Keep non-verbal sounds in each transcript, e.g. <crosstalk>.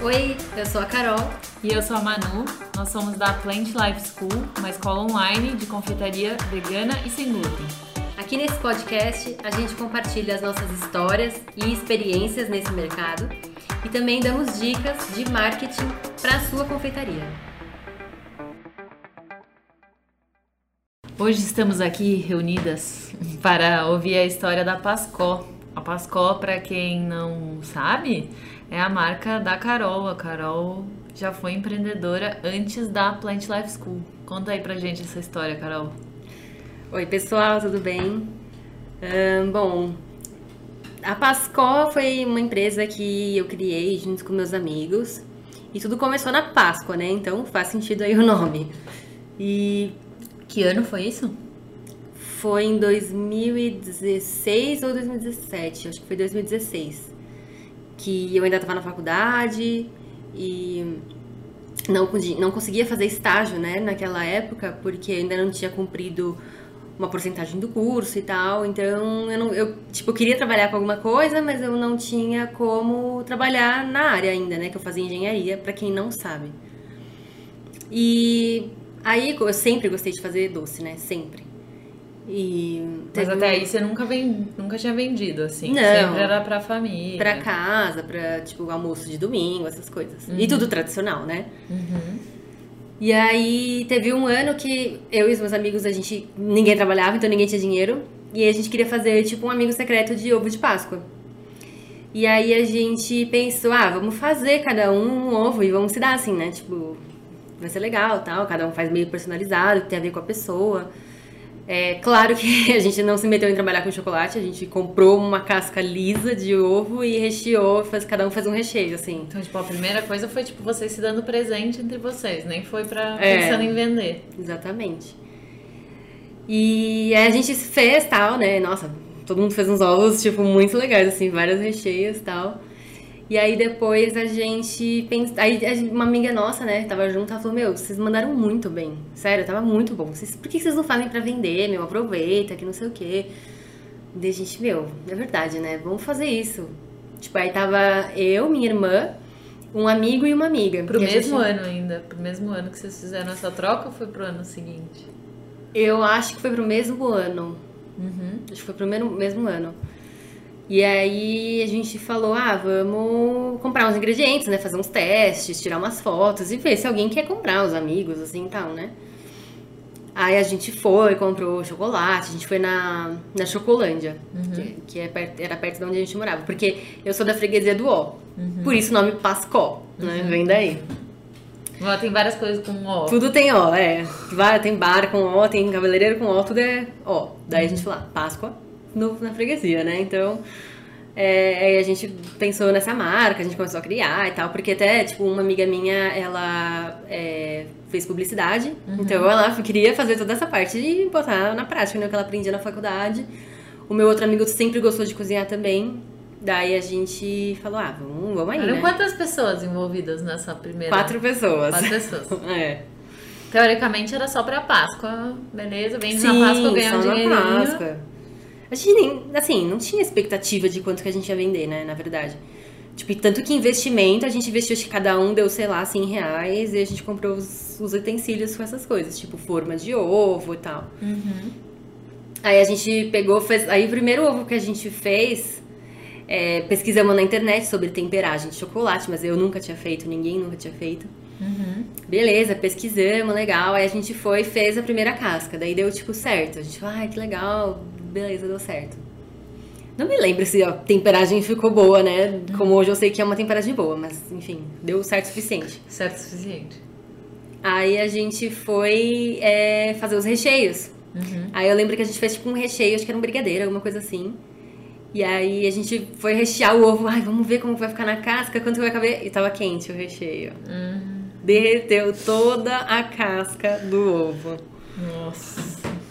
Oi, eu sou a Carol. E eu sou a Manu. Nós somos da Plant Life School, uma escola online de confeitaria vegana e sem glúten. Aqui nesse podcast a gente compartilha as nossas histórias e experiências nesse mercado e também damos dicas de marketing para a sua confeitaria. Hoje estamos aqui reunidas para ouvir a história da Pascó. A Pascó, para quem não sabe, é a marca da Carol. A Carol já foi empreendedora antes da Plant Life School. Conta aí pra gente essa história, Carol. Oi, pessoal, tudo bem? bom, a Pascó foi uma empresa que eu criei junto com meus amigos. E tudo começou na Páscoa, né? Então faz sentido aí o nome. E. Que ano foi isso? Foi em 2016 ou 2017? Acho que foi 2016 que eu ainda estava na faculdade e não, não conseguia fazer estágio, né, naquela época, porque ainda não tinha cumprido uma porcentagem do curso e tal, então eu, não, eu, tipo, queria trabalhar com alguma coisa, mas eu não tinha como trabalhar na área ainda, né, que eu fazia engenharia, para quem não sabe. E aí eu sempre gostei de fazer doce, né, sempre. E Mas até aí você nunca, nunca tinha vendido, assim? Não. Sempre era pra família. Pra casa, pra, tipo, almoço de domingo, essas coisas. Uhum. E tudo tradicional, né? Uhum. E aí teve um ano que eu e os meus amigos, a gente. Ninguém trabalhava, então ninguém tinha dinheiro. E a gente queria fazer, tipo, um amigo secreto de ovo de Páscoa. E aí a gente pensou, ah, vamos fazer cada um um ovo e vamos se dar assim, né? Tipo, vai ser legal tal. Cada um faz meio personalizado, que tem a ver com a pessoa. É claro que <laughs> a gente não se meteu em trabalhar com chocolate, a gente comprou uma casca lisa de ovo e recheou, faz, cada um faz um recheio, assim. Então, tipo, a primeira coisa foi, tipo, vocês se dando presente entre vocês, nem foi pra é, pensando em vender. Exatamente. E a gente fez tal, né? Nossa, todo mundo fez uns ovos, tipo, muito legais, assim, vários recheios e tal. E aí depois a gente pensa. Aí uma amiga nossa, né, tava junto, ela falou: Meu, vocês mandaram muito bem. Sério, tava muito bom. Vocês, por que vocês não fazem pra vender, meu? Aproveita, que não sei o quê. Daí a gente, meu, é verdade, né? Vamos fazer isso. Tipo, aí tava eu, minha irmã, um amigo e uma amiga. Pro mesmo gente... ano ainda. Pro mesmo ano que vocês fizeram essa troca ou foi pro ano seguinte? Eu acho que foi pro mesmo ano. Uhum. Acho que foi pro mesmo, mesmo ano. E aí a gente falou, ah, vamos comprar uns ingredientes, né? Fazer uns testes, tirar umas fotos e ver se alguém quer comprar, os amigos, assim e tal, né? Aí a gente foi, comprou chocolate, a gente foi na, na Chocolândia, uhum. que, que é perto, era perto de onde a gente morava. Porque eu sou da freguesia do Ó, uhum. por isso o nome Pascó, né? Uhum. Vem daí. Ó, tem várias coisas com Ó. Tudo tem Ó, é. Tem bar com Ó, tem cabeleireiro com Ó, tudo é Ó. Daí a gente falou, ah, Páscoa no, na freguesia, né? Então, é, aí a gente pensou nessa marca, a gente começou a criar e tal, porque até, tipo, uma amiga minha, ela é, fez publicidade, uhum. então ela queria fazer toda essa parte e botar na prática, né, o que ela aprendia na faculdade. O meu outro amigo sempre gostou de cozinhar também, daí a gente falou, ah, vamos, vamos aí, né? quantas pessoas envolvidas nessa primeira? Quatro pessoas. Quatro pessoas. <laughs> é. Teoricamente era só pra Páscoa, beleza? Vem na Páscoa, ganhar um dinheirinho. Páscoa. A gente nem, assim, não tinha expectativa de quanto que a gente ia vender, né, na verdade. Tipo, tanto que investimento, a gente investiu, acho que cada um deu, sei lá, 100 reais e a gente comprou os, os utensílios com essas coisas, tipo forma de ovo e tal. Uhum. Aí a gente pegou, fez. Aí o primeiro ovo que a gente fez, é, pesquisamos na internet sobre temperagem de chocolate, mas eu nunca tinha feito, ninguém nunca tinha feito. Uhum. Beleza, pesquisamos, legal. Aí a gente foi e fez a primeira casca. Daí deu, tipo, certo. A gente falou, ai, que legal, beleza, deu certo. Não me lembro se a temperagem ficou boa, né? Como hoje eu sei que é uma temperagem boa, mas enfim, deu certo o suficiente. Certo o suficiente. Aí a gente foi é, fazer os recheios. Uhum. Aí eu lembro que a gente fez tipo um recheio, acho que era um brigadeiro, alguma coisa assim. E aí a gente foi rechear o ovo. Ai, vamos ver como vai ficar na casca, quanto vai caber. E tava quente o recheio. Uhum. Derreteu toda a casca do ovo. Nossa.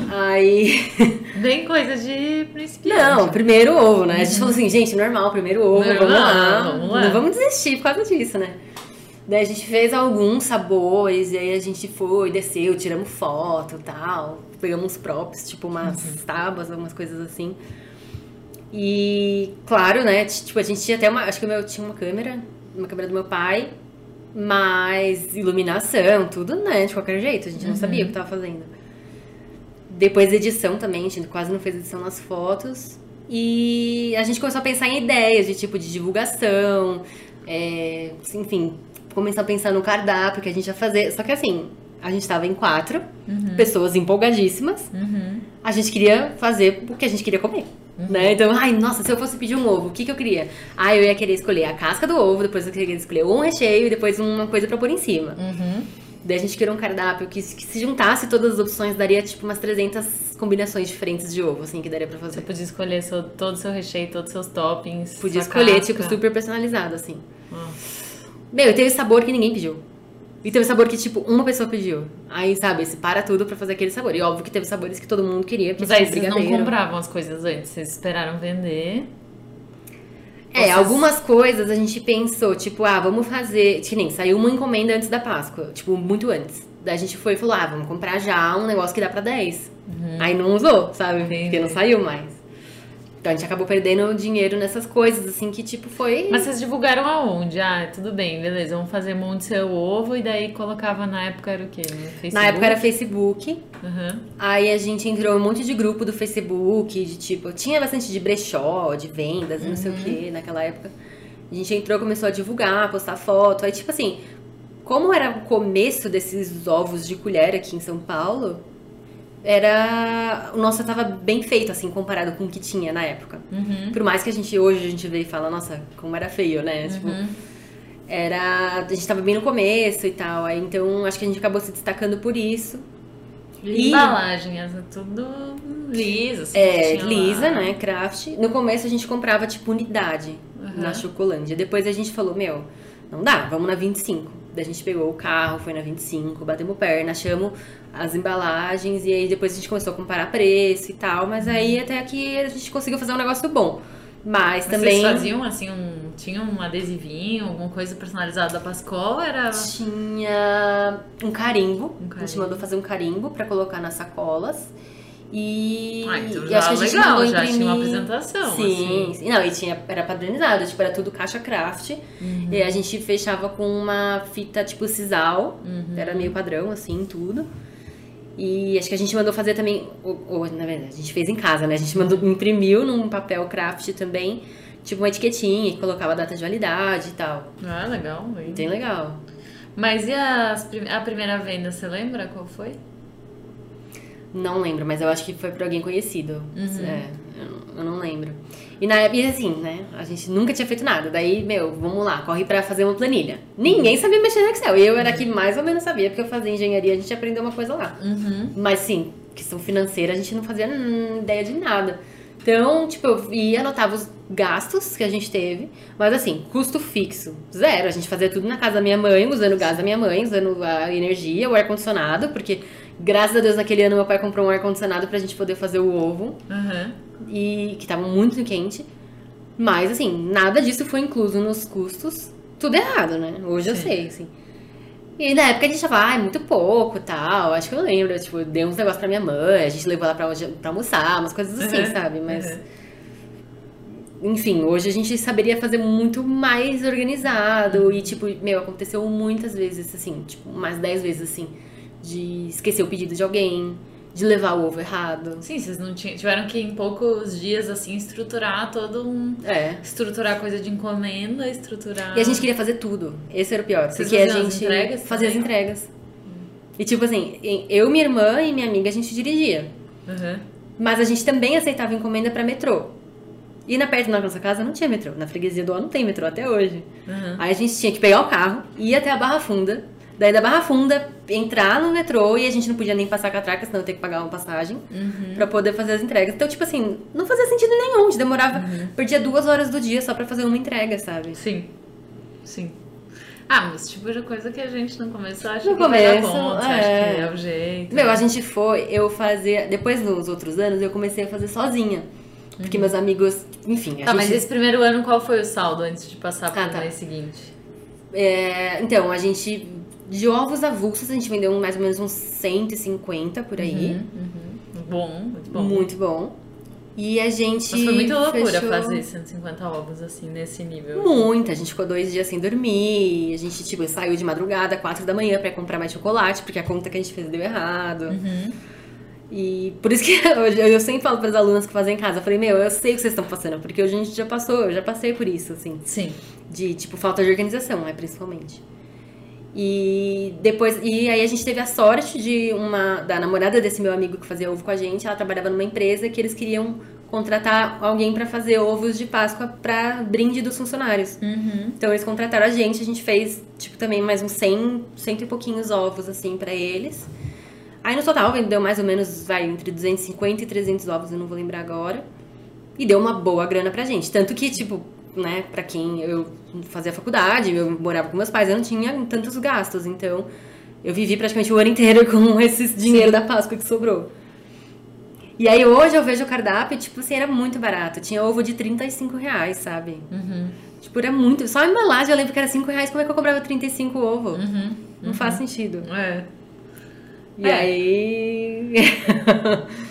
Aí. <laughs> Bem coisa de principiante. Não, primeiro ovo, né? A gente falou assim, gente, normal, primeiro ovo, normal, vamos, lá. vamos lá. Não vamos desistir por causa disso, né? Daí a gente fez alguns sabores, e aí a gente foi, desceu, tiramos foto e tal. Pegamos uns props, tipo umas uhum. tábuas, algumas coisas assim. E, claro, né? Tipo, a gente tinha até uma. Acho que o meu tinha uma câmera uma câmera do meu pai, mais iluminação, tudo, né? De qualquer jeito, a gente não sabia o que tava fazendo. Depois edição também, a gente quase não fez edição nas fotos. E a gente começou a pensar em ideias de tipo de divulgação, é, enfim, começar a pensar no cardápio que a gente ia fazer. Só que assim, a gente tava em quatro, pessoas empolgadíssimas. A gente queria fazer o que a gente queria comer. Né? Então, ai, nossa, se eu fosse pedir um ovo, o que, que eu queria? Ah, eu ia querer escolher a casca do ovo, depois eu queria escolher um recheio e depois uma coisa pra pôr em cima. Daí a gente criou um cardápio que, que se juntasse todas as opções, daria tipo umas 300 combinações diferentes de ovo, assim, que daria pra fazer. Você podia escolher seu- todo o seu recheio, todos os seus toppings. Podia escolher, casca. tipo, super personalizado, assim. Ah. Meu, e teve sabor que ninguém pediu. E teve sabor que, tipo, uma pessoa pediu. Aí, sabe, se para tudo pra fazer aquele sabor. E óbvio que teve sabores que todo mundo queria, Mas aí tipo, vocês não compravam as coisas antes, vocês esperaram vender. É, algumas coisas a gente pensou, tipo, ah, vamos fazer. Que nem saiu uma encomenda antes da Páscoa, tipo, muito antes. Daí a gente foi e falou, ah, vamos comprar já um negócio que dá pra 10. Aí não usou, sabe? Porque Entendi. não saiu mais. Então a gente acabou perdendo dinheiro nessas coisas, assim, que tipo foi. Mas vocês divulgaram aonde? Ah, tudo bem, beleza, vamos fazer monte seu ovo e daí colocava na época era o quê? Na época era Facebook. Aham. Aí a gente entrou em um monte de grupo do Facebook, de tipo, tinha bastante de brechó, de vendas, e não sei o que naquela época. A gente entrou, começou a divulgar, postar foto. Aí, tipo assim, como era o começo desses ovos de colher aqui em São Paulo, era. O nosso tava bem feito, assim, comparado com o que tinha na época. Por mais que a gente hoje a gente vê e fala, nossa, como era feio, né? Tipo, era. A gente tava bem no começo e tal. Aí então acho que a gente acabou se destacando por isso. E embalagem, essa tudo lisa. assim, É, lisa, lá. né? Craft. No começo a gente comprava, tipo, unidade Uhum. na Chocolândia. Depois a gente falou, meu, não dá, vamos na 25. Daí a gente pegou o carro, foi na 25, batemos perna, achamos as embalagens e aí depois a gente começou a comparar preço e tal. Mas aí até que a gente conseguiu fazer um negócio bom. Mas Vocês também faziam assim um. Tinha um adesivinho, alguma coisa personalizada da Pascoal? Era. tinha um carimbo. Um A gente carimbo. mandou fazer um carimbo pra colocar nas sacolas. E, Ah, então e acho que a gente legal, mandou já tinha uma imprimir- apresentação. Sim, assim. sim. Não, e tinha, era padronizado, tipo, era tudo caixa craft. Uhum. E a gente fechava com uma fita tipo sisal. Uhum. Era meio padrão, assim, tudo. E acho que a gente mandou fazer também. Ou, ou, na verdade, a gente fez em casa, né? A gente mandou, imprimiu num papel craft também, tipo uma etiquetinha que colocava a data de validade e tal. Ah, legal. hein? Bem legal. Mas e as a primeira venda, você lembra qual foi? Não lembro, mas eu acho que foi pra alguém conhecido. Uhum. É, eu, não lembro. E na época, e assim, né? A gente nunca tinha feito nada. Daí, meu, vamos lá, corre pra fazer uma planilha. Ninguém sabia mexer no Excel. Eu era que mais ou menos sabia, porque eu fazia engenharia, a gente aprendeu uma coisa lá. Uhum. Mas sim, questão financeira, a gente não fazia hum, ideia de nada. Então, tipo, eu ia, anotava os gastos que a gente teve, mas assim, custo fixo, zero. A gente fazia tudo na casa da minha mãe, usando o gás da minha mãe, usando a energia, o ar-condicionado, porque graças a Deus naquele ano meu pai comprou um ar-condicionado pra gente poder fazer o ovo, Uhum. E que tava muito quente. Mas assim, nada disso foi incluso nos custos. Tudo errado, né? Hoje eu Sim. sei, assim. E na época a gente tava, ai, muito pouco tal. Acho que eu lembro, tipo, dei uns negócios pra minha mãe, a gente levou ela pra, pra almoçar, umas coisas assim, Uhum, sabe? Mas. uhum. Enfim, hoje a gente saberia fazer muito mais organizado. E, tipo, meu, aconteceu muitas vezes, assim, tipo, mais 10 vezes, assim, de esquecer o pedido de alguém, de levar o ovo errado. Sim, vocês não tinham, tiveram que em poucos dias assim estruturar todo um É. estruturar coisa de encomenda, estruturar E a gente queria fazer tudo. Esse era o pior. Vocês porque a as gente entregas fazia as também? entregas. E tipo assim, eu, minha irmã e minha amiga, a gente dirigia. Uhum. Mas a gente também aceitava encomenda pra metrô. E na perto da nossa casa não tinha metrô. Na freguesia do Ó não tem metrô até hoje. Uhum. Aí a gente tinha que pegar o carro, ir até a Barra Funda. Daí da Barra Funda, entrar no metrô e a gente não podia nem passar catraca, senão eu ter que pagar uma passagem Uhum. pra poder fazer as entregas. Então, tipo assim, não fazia sentido nenhum. A gente demorava, Uhum. perdia duas horas do dia só pra fazer uma entrega, sabe? Sim. Sim. Ah, mas tipo de coisa que a gente no começo acha No que vai começo, conta, é. acha que é o jeito. Meu, a gente foi, eu fazia. Depois dos outros anos, eu comecei a fazer sozinha. Porque meus amigos, enfim, a Uhum. Tá, mas gente. esse primeiro ano qual foi o saldo antes de passar pro Ah, tá. mês seguinte? é, então, a gente. De ovos avulsos, a gente vendeu mais ou menos uns 150 por aí. Uhum, uhum. Bom, muito bom. Muito bom. E a gente. Mas foi muito loucura fechou... fazer 150 ovos assim, nesse nível. Muita, a gente ficou dois dias sem dormir, a gente, tipo, saiu de madrugada, quatro da manhã pra comprar mais chocolate, porque a conta que a gente fez deu errado. Uhum. E por isso que <laughs> eu, eu sempre falo para as alunas que fazem em casa, eu falei, meu, eu sei o que vocês estão passando, porque hoje a gente já passou, eu já passei por isso, assim. Sim. De, tipo, falta de organização, né, principalmente. E depois, e aí a gente teve a sorte de uma, da namorada desse meu amigo que fazia ovo com a gente, ela trabalhava numa empresa que eles queriam contratar alguém para fazer ovos de Páscoa para brinde dos funcionários. Uhum. Então eles contrataram a gente, a gente fez, tipo, também mais uns 100, cento e pouquinhos ovos, assim, para eles. Aí no total vendeu mais ou menos, vai, entre 250 e 300 ovos, eu não vou lembrar agora. E deu uma boa grana pra gente. Tanto que, tipo, né, pra quem eu fazia faculdade, eu morava com meus pais, eu não tinha tantos gastos. Então, eu vivi praticamente o ano inteiro com <laughs> esse dinheiro da Páscoa que sobrou. E aí hoje eu vejo o cardápio, tipo assim, era muito barato. Tinha ovo de 35 reais, sabe? Uhum. Tipo, era muito. Só a embalagem eu lembro que era 5 reais, como é que eu comprava 35 ovo? Uhum. Não faz sentido. É. E É. aí. <laughs>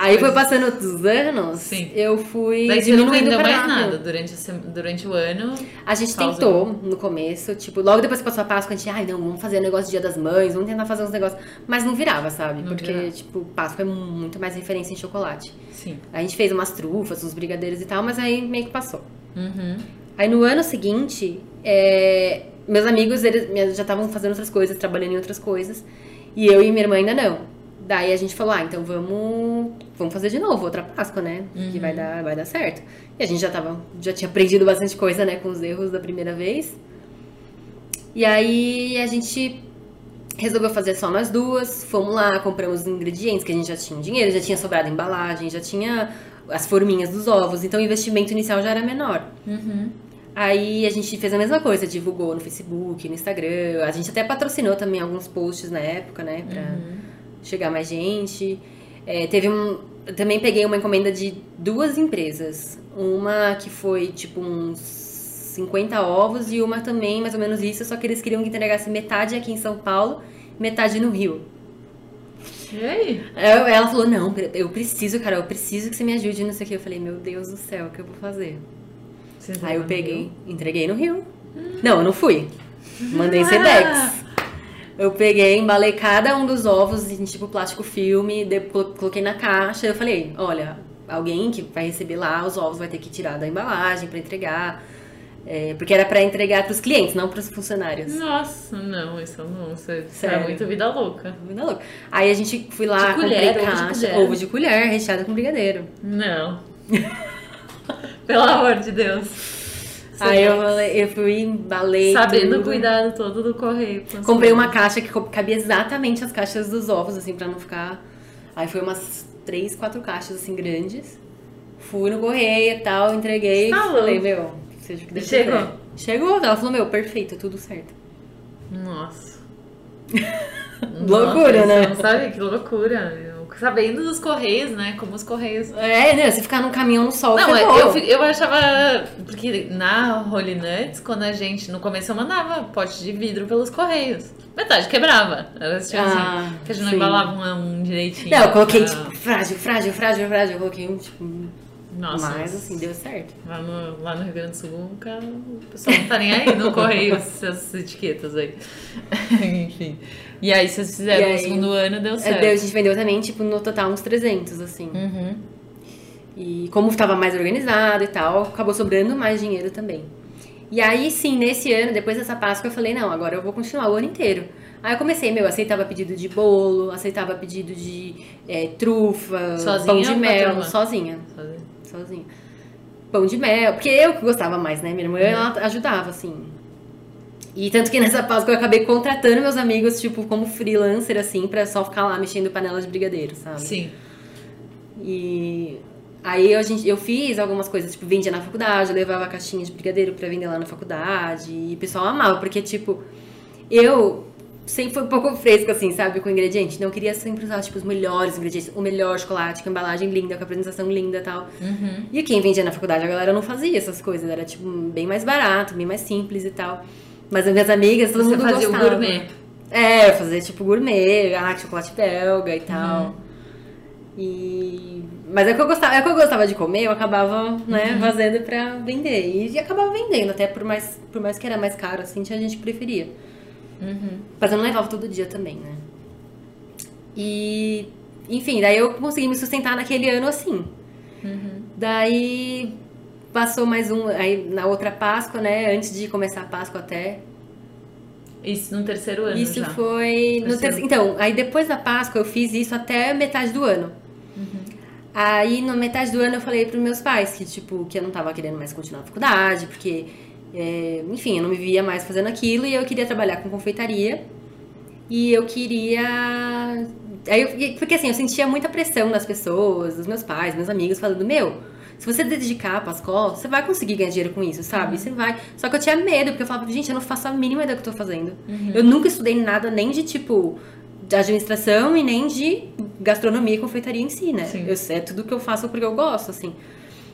aí foi passando os anos, Sim. eu fui Daí você não diminuindo vendeu mais nada durante, durante o ano. A gente tentou no começo, tipo, logo depois que passou a Páscoa, a gente, ai não, vamos fazer o negócio do Dia das Mães, vamos tentar fazer uns negócios. Mas não virava, sabe? Não Porque, virava. tipo, Páscoa é muito mais referência em chocolate. Sim. A gente fez umas trufas, uns brigadeiros e tal, mas aí meio que passou. Uhum. Aí no ano seguinte, é, meus amigos eles já estavam fazendo outras coisas, trabalhando em outras coisas, e eu e minha irmã ainda não. Daí a gente falou, ah, então vamos, vamos fazer de novo, outra Páscoa, né? Que vai dar, vai dar certo. E a gente já tava, já tinha aprendido bastante coisa, né, com os erros da primeira vez. E aí a gente resolveu fazer só nós duas, fomos lá, compramos os ingredientes, que a gente já tinha dinheiro, já tinha sobrado embalagem, já tinha as forminhas dos ovos, então o investimento inicial já era menor. Uhum. Aí a gente fez a mesma coisa, divulgou no Facebook, no Instagram. A gente até patrocinou também alguns posts na época, né? Pra chegar mais gente. É, teve um. Também peguei uma encomenda de duas empresas. Uma que foi tipo uns 50 ovos e uma também, mais ou menos isso, só que eles queriam que entregasse metade aqui em São Paulo, metade no Rio. E aí? Eu- Ela falou, não, eu preciso, cara, eu preciso que você me ajude não sei o que. Eu falei, meu Deus do céu, o que eu vou fazer? Vocês Aí eu peguei, entreguei no Rio. Não, eu não fui. <laughs> Mandei Sedex. Eu peguei, embalei cada um dos ovos em tipo plástico filme, coloquei na caixa. Eu falei, olha, alguém que vai receber lá os ovos vai ter que tirar da embalagem pra entregar. É, porque era pra entregar pros clientes, não pros funcionários. Nossa, não, isso não. Isso, é muito vida louca. Vida louca. Aí a gente fui lá, De colher, comprei ovo de caixa, colher. ovo de colher, recheado com brigadeiro. Não. <laughs> Pelo amor de Deus. Aí eu, eu fui, embalei. Sabendo o tudo. cuidado todo do correio. Comprei uma caixa que cabia exatamente as caixas dos ovos, assim, pra não ficar. Aí foi umas três, quatro caixas, assim, grandes. Fui no correio e tal, entreguei. Tá falei, meu, seja o que Chegou? quiser. Chegou. Ela falou, meu, perfeito, tudo certo. Nossa. <laughs> Loucura, Nossa, né? Sabe que loucura. Sabendo dos correios, né? Como os correios. É, né? Se ficar num caminhão no sol, Não, é, eu, eu achava. Porque na Holy Nuts, quando a gente. No começo eu mandava pote de vidro pelos correios. Metade quebrava. Elas tinham Ah, assim. Que a gente não embalava um, um direitinho. Não, eu coloquei, pra- tipo, frágil, frágil, frágil, frágil. Eu coloquei um, tipo, Nossa. mas assim, deu certo. Lá no, lá no Rio Grande do Sul, o cara- o pessoal não tá nem aí no correio <laughs> essas etiquetas aí. <laughs> Enfim. E aí, vocês fizeram aí, no segundo ano, deu É, certo. deu- a gente vendeu também, tipo, no total uns 300, assim. Uhum. E como estava mais organizado e tal, acabou sobrando mais dinheiro também. E aí, sim, nesse ano, depois dessa Páscoa, eu falei, não, agora eu vou continuar o ano inteiro. Aí eu comecei, meu, aceitava pedido de bolo, aceitava pedido de é, trufa, Sozinha pão de mel, sozinha, Fazer. Sozinha. Pão de mel, porque eu que gostava mais, né? Minha irmã, Uhum. ela ajudava, assim. E tanto que nessa Páscoa eu acabei contratando meus amigos, tipo, como freelancer, assim, pra só ficar lá mexendo panela de brigadeiro, sabe? Sim. E aí a gente, eu fiz algumas coisas, tipo, vendia na faculdade, eu levava caixinhas de brigadeiro pra vender lá na faculdade. E o pessoal amava, porque, tipo, eu sempre fui um pouco fresco, assim, sabe, com ingrediente. Então eu queria sempre usar, tipo, os melhores ingredientes, o melhor chocolate, com a embalagem linda, com apresentação linda e tal. Uhum. E quem vendia na faculdade, a galera não fazia essas coisas, era, tipo, bem mais barato, bem mais simples e tal. Mas as minhas amigas, todo Você mundo fazia o gostava. gourmet. É, eu fazia tipo gourmet, ah, chocolate belga e tal. E... Mas é o que eu gostava, é que eu gostava de comer, eu acabava, né, Uhum. fazendo pra vender. E acabava vendendo, até por mais, por mais que era mais caro, assim, tinha gente que preferia. Uhum. Mas eu não levava todo dia também, né? E, enfim, daí eu consegui me sustentar naquele ano assim. Uhum. Daí passou mais um, aí na outra Páscoa, né? Antes de começar a Páscoa até. Isso no terceiro ano Isso já. foi. No Terceiro. terceiro- Então, aí depois da Páscoa eu fiz isso até metade do ano. Uhum. Aí, na metade do ano, eu falei pros meus pais que, tipo, que eu não tava querendo mais continuar a faculdade, porque, é, enfim, eu não me via mais fazendo aquilo e eu queria trabalhar com confeitaria. E eu queria. Aí eu- porque assim, eu sentia muita pressão das pessoas, dos meus pais, meus amigos, falando: Meu, se você dedicar a Pascoal, você vai conseguir ganhar dinheiro com isso, sabe? Você vai. Só que eu tinha medo, porque eu falava: Gente, eu não faço a mínima ideia do que eu tô fazendo. Eu nunca estudei nada nem de tipo. De administração e nem de gastronomia e confeitaria em si, né? Sim. Eu, é tudo que eu faço porque eu gosto, assim.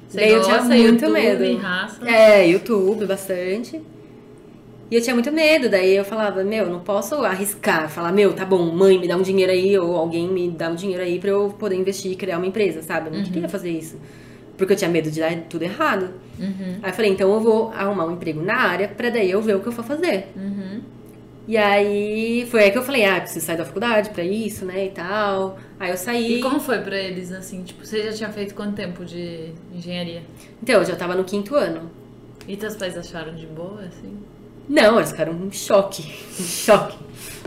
Você Daí eu tinha gosta, muito YouTube, medo. raça. É, YouTube, bastante. E eu tinha muito medo, daí eu falava, meu, não posso arriscar, falar, meu, tá bom, mãe, me dá um dinheiro aí, ou alguém me dá um dinheiro aí pra eu poder investir e criar uma empresa, sabe? Eu não queria fazer isso. Porque eu tinha medo de dar tudo errado. Uhum. Aí eu falei, então eu vou arrumar um emprego na área pra daí eu ver o que eu for fazer. Uhum. E aí foi aí que eu falei, ah, preciso sair da faculdade pra isso, né, e tal. Aí eu saí. E como foi pra eles, assim? Tipo, você já tinha feito quanto tempo de engenharia? Então, eu já tava no quinto ano. E teus pais acharam de boa, assim? Não, eles ficaram em choque. <laughs> Em choque.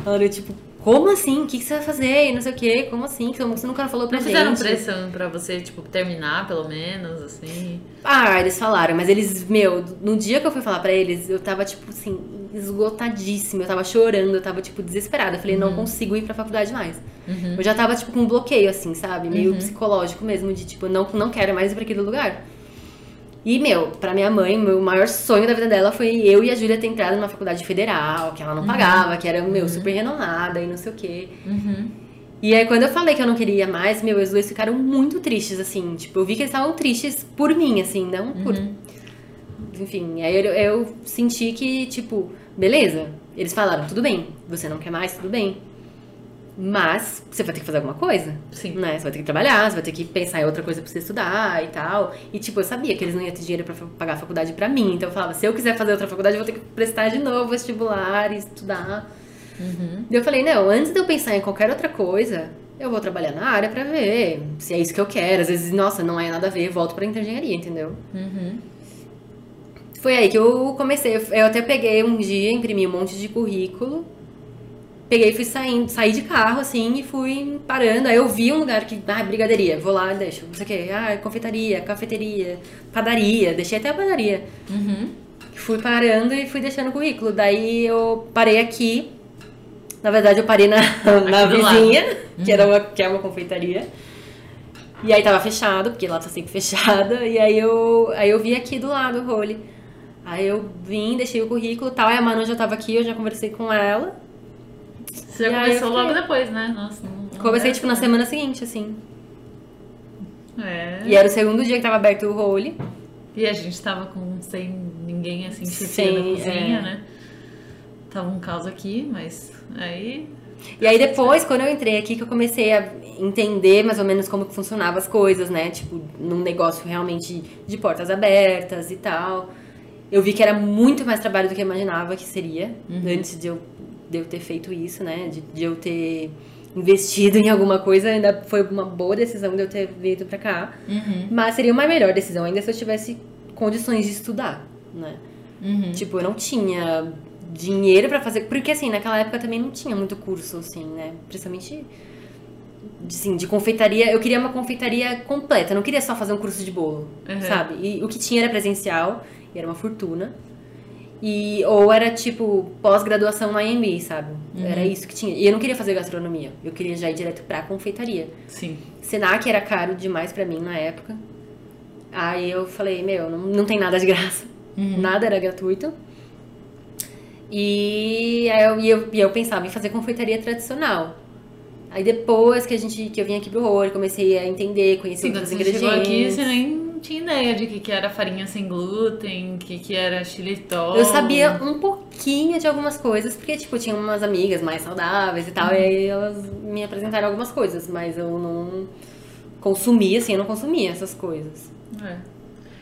Falaram, tipo, como assim? O que, que você vai fazer? E não sei o quê. Como assim? Que Você nunca falou pra Não gente. fizeram pressão pra você, tipo, terminar, pelo menos, assim? Ah, eles falaram, mas eles, meu, no dia que eu fui falar pra eles, eu tava, tipo, assim, esgotadíssima. Eu tava chorando, eu tava, tipo, desesperada. Eu falei, não consigo ir pra faculdade mais. Uhum. Eu já tava, tipo, com um bloqueio, assim, sabe? Meio psicológico mesmo, de, tipo, não, não quero mais ir pra aquele lugar. E, meu, pra minha mãe, o meu maior sonho da vida dela foi eu e a Júlia ter entrado numa faculdade federal, que ela não pagava, que era, meu, super renomada e não sei o quê. Uhum. E aí, quando eu falei que eu não queria mais, meu, os dois ficaram muito tristes, assim. Tipo, eu vi que eles estavam tristes por mim, assim, não por. Enfim, aí eu, eu senti que, tipo, beleza. Eles falaram, tudo bem, você não quer mais, tudo bem. Mas você vai ter que fazer alguma coisa. Sim. Né? Você vai ter que trabalhar, você vai ter que pensar em outra coisa pra você estudar e tal. E, tipo, eu sabia que eles não iam ter dinheiro pra pagar a faculdade pra mim. Então eu falava, se eu quiser fazer outra faculdade, eu vou ter que prestar de novo vestibular e estudar. Uhum. Daí eu falei, não, antes de eu pensar em qualquer outra coisa, eu vou trabalhar na área pra ver se é isso que eu quero. Às vezes, nossa, não é nada a ver, volto pra engenharia, entendeu? Uhum. Foi aí que eu comecei. Eu até peguei um dia, imprimi um monte de currículo. Peguei e fui saindo, saí de carro, assim, e fui parando. Aí eu vi um lugar que, ah, brigadeiria, vou lá, deixo, não sei o quê. Ah, confeitaria, cafeteria, padaria, deixei até a padaria. Uhum. Fui parando e fui deixando o currículo. Daí eu parei aqui. Na verdade, eu parei na, <laughs> na vizinha, que, era uma, que é uma confeitaria. E aí tava fechado, porque lá tá sempre fechada. E aí eu, aí eu vi aqui do lado o role. Aí eu vim, deixei o currículo e tal. Aí a Manu já tava aqui, eu já conversei com ela. Você já E começou logo depois, né? Nossa, não, é tipo, na assim, semana seguinte, assim. É. E era o segundo dia que tava aberto o role. E a gente tava com sem ninguém assim Sim, chefiando a cozinha, é. né? Tava um caos aqui, mas aí. E aí depois, quando eu entrei aqui, que eu comecei a entender mais ou menos como que funcionavam as coisas, né? Tipo, num negócio realmente de portas abertas e tal. Eu vi que era muito mais trabalho do que eu imaginava que seria, antes de eu, de eu ter feito isso, né? De, de eu ter investido em alguma coisa, ainda foi uma boa decisão de eu ter vindo pra cá. Uhum. Mas seria uma melhor decisão ainda se eu tivesse condições de estudar, né? Uhum. Tipo, eu não tinha dinheiro pra fazer. Porque, assim, naquela época também não tinha muito curso, assim, né? Principalmente. Assim, de confeitaria. Eu queria uma confeitaria completa. Eu não queria só fazer um curso de bolo, Uhum. sabe? E o que tinha era presencial, e era uma fortuna. E, ou era, tipo, pós-graduação na IMB, sabe? Era isso que tinha. E eu não queria fazer gastronomia. Eu queria já ir direto pra confeitaria. Sim. Senac era caro demais pra mim na época. Aí eu falei, meu, não, não tem nada de graça. Nada era gratuito. E eu, e eu, e eu pensava em fazer confeitaria tradicional. Aí depois que a gente que eu vim aqui pro Rory, comecei a entender, conhecer Sim, outros você chegou aqui, ingredientes. você nem tinha ideia de que, que era farinha sem glúten, que, que era xilitol. Eu sabia um pouquinho de algumas coisas, porque, tipo, tinha umas amigas mais saudáveis e tal, e aí elas me apresentaram algumas coisas, mas eu não, consumir, assim, eu não consumia essas coisas. É.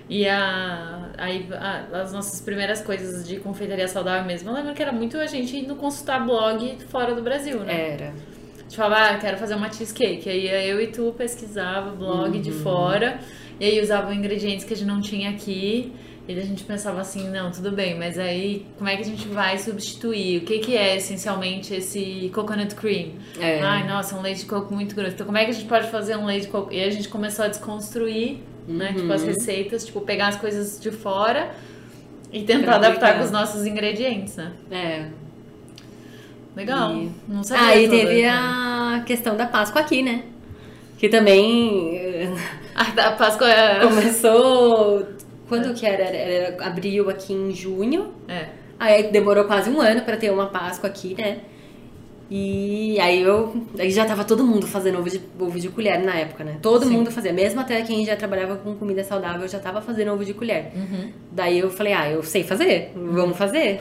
E a, aí as nossas primeiras coisas de confeitaria saudável mesmo, eu lembro que era muito a gente indo consultar blog fora do Brasil, né? Era. A gente falava, ah, quero fazer uma cheesecake. Aí eu e tu pesquisava blog de fora, e aí usava ingredientes que a gente não tinha aqui. E a gente pensava assim, não, tudo bem, mas aí como é que a gente vai substituir? O que, que é essencialmente esse coconut cream? É. Ai, nossa, um leite de coco muito grosso. Então como é que a gente pode fazer um leite de coco? E a gente começou a desconstruir, né, tipo, as receitas, tipo, pegar as coisas de fora e tentar adaptar com os nossos ingredientes, né? É. Legal. E- Não sabia Aí teve né? a questão da Páscoa aqui, né? Que também eh, <laughs> A da Páscoa é... começou. Quando que era? Era, abril aqui em junho. É. Aí demorou quase um ano pra ter uma Páscoa aqui, né? E aí eu. Aí já tava todo mundo fazendo ovo de, ovo de colher na época, né? Todo Sim. mundo fazia. Mesmo até quem já trabalhava com comida saudável já tava fazendo ovo de colher. Uhum. Daí eu falei, ah, eu sei fazer, vamos fazer.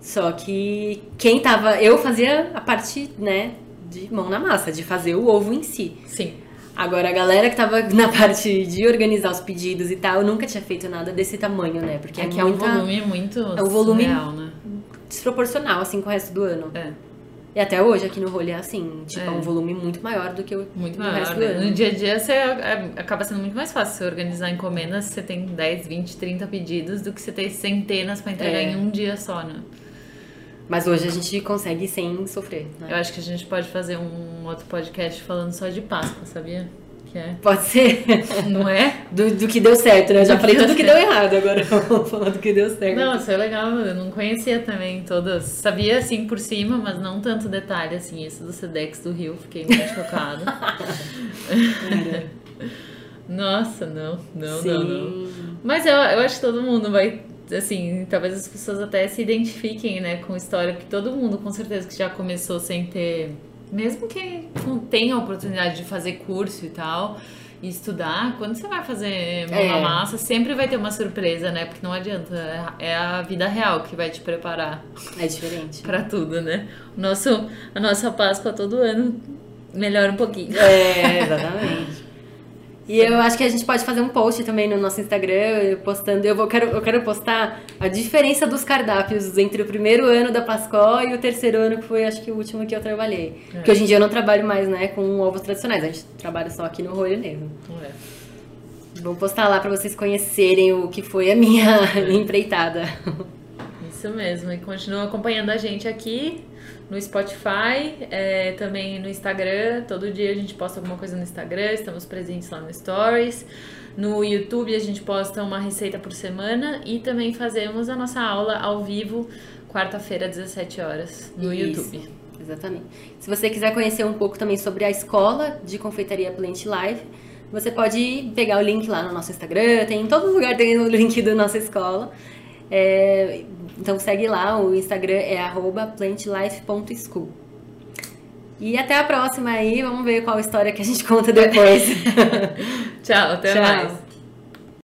Só que quem tava. Eu fazia a parte, né, de mão na massa, de fazer o ovo em si. Sim. Agora, a galera que tava na parte de organizar os pedidos e tal, eu nunca tinha feito nada desse tamanho, né? Porque é, Aqui é muita, um volume muito é um volume- surreal, né? desproporcional, assim, com o resto do ano. É, E até hoje aqui no rolê é assim, tipo, é, É. um volume muito maior do que o muito maior, resto do né? ano. No dia a dia você é, acaba sendo muito mais fácil você organizar encomendas, você tem 10, 20, 30 pedidos do que você ter centenas pra entregar É. em um dia só, né? Mas hoje a gente consegue sem sofrer, Eu né? acho que a gente pode fazer um outro podcast falando só de Páscoa, sabia? Que é. Pode ser Não é? do, do que deu certo, né? Eu já Do falei que tudo que deu errado, agora eu vou falar do que deu certo. Não, isso é legal, eu não conhecia também todas. Sabia assim por cima, mas não tanto detalhe assim. Esse do Sedex do Rio, fiquei muito chocada. <laughs> Nossa, não, não, Sim. não, não. Mas eu, eu acho que todo mundo vai, assim, talvez as pessoas até se identifiquem, né, com história, porque todo mundo com certeza que já começou sem ter, mesmo que não tenha a oportunidade de fazer curso e tal, e estudar, quando você vai fazer mão na É. massa, sempre vai ter uma surpresa, né, porque não adianta, é é a vida real que vai te preparar É diferente. pra tudo, né. O nosso, a nossa Páscoa todo ano melhora um pouquinho. É, exatamente. E eu acho que a gente pode fazer um post também no nosso Instagram, postando. Eu, vou, quero, eu quero postar a diferença dos cardápios entre o primeiro ano da Pascó e o terceiro ano, que foi acho que o último que eu trabalhei. É. Porque hoje em dia eu não trabalho mais, né, com ovos tradicionais, a gente trabalha só aqui no rolho mesmo. É. Vou postar lá pra vocês conhecerem o que foi a minha <laughs> empreitada. Isso mesmo, e continua acompanhando a gente aqui no Spotify, é, também no Instagram. Todo dia a gente posta alguma coisa no Instagram, estamos presentes lá no Stories. No YouTube a gente posta uma receita por semana e também fazemos a nossa aula ao vivo, quarta-feira, 17 horas, no Isso, YouTube. Exatamente. Se você quiser conhecer um pouco também sobre a escola de confeitaria Plant Life, você pode pegar o link lá no nosso Instagram, tem em todo lugar tem o link da nossa escola. É, então segue lá, o Instagram é arroba plantlife.school. E até a próxima aí, vamos ver qual história que a gente conta depois. <laughs> Tchau, até Tchau. mais.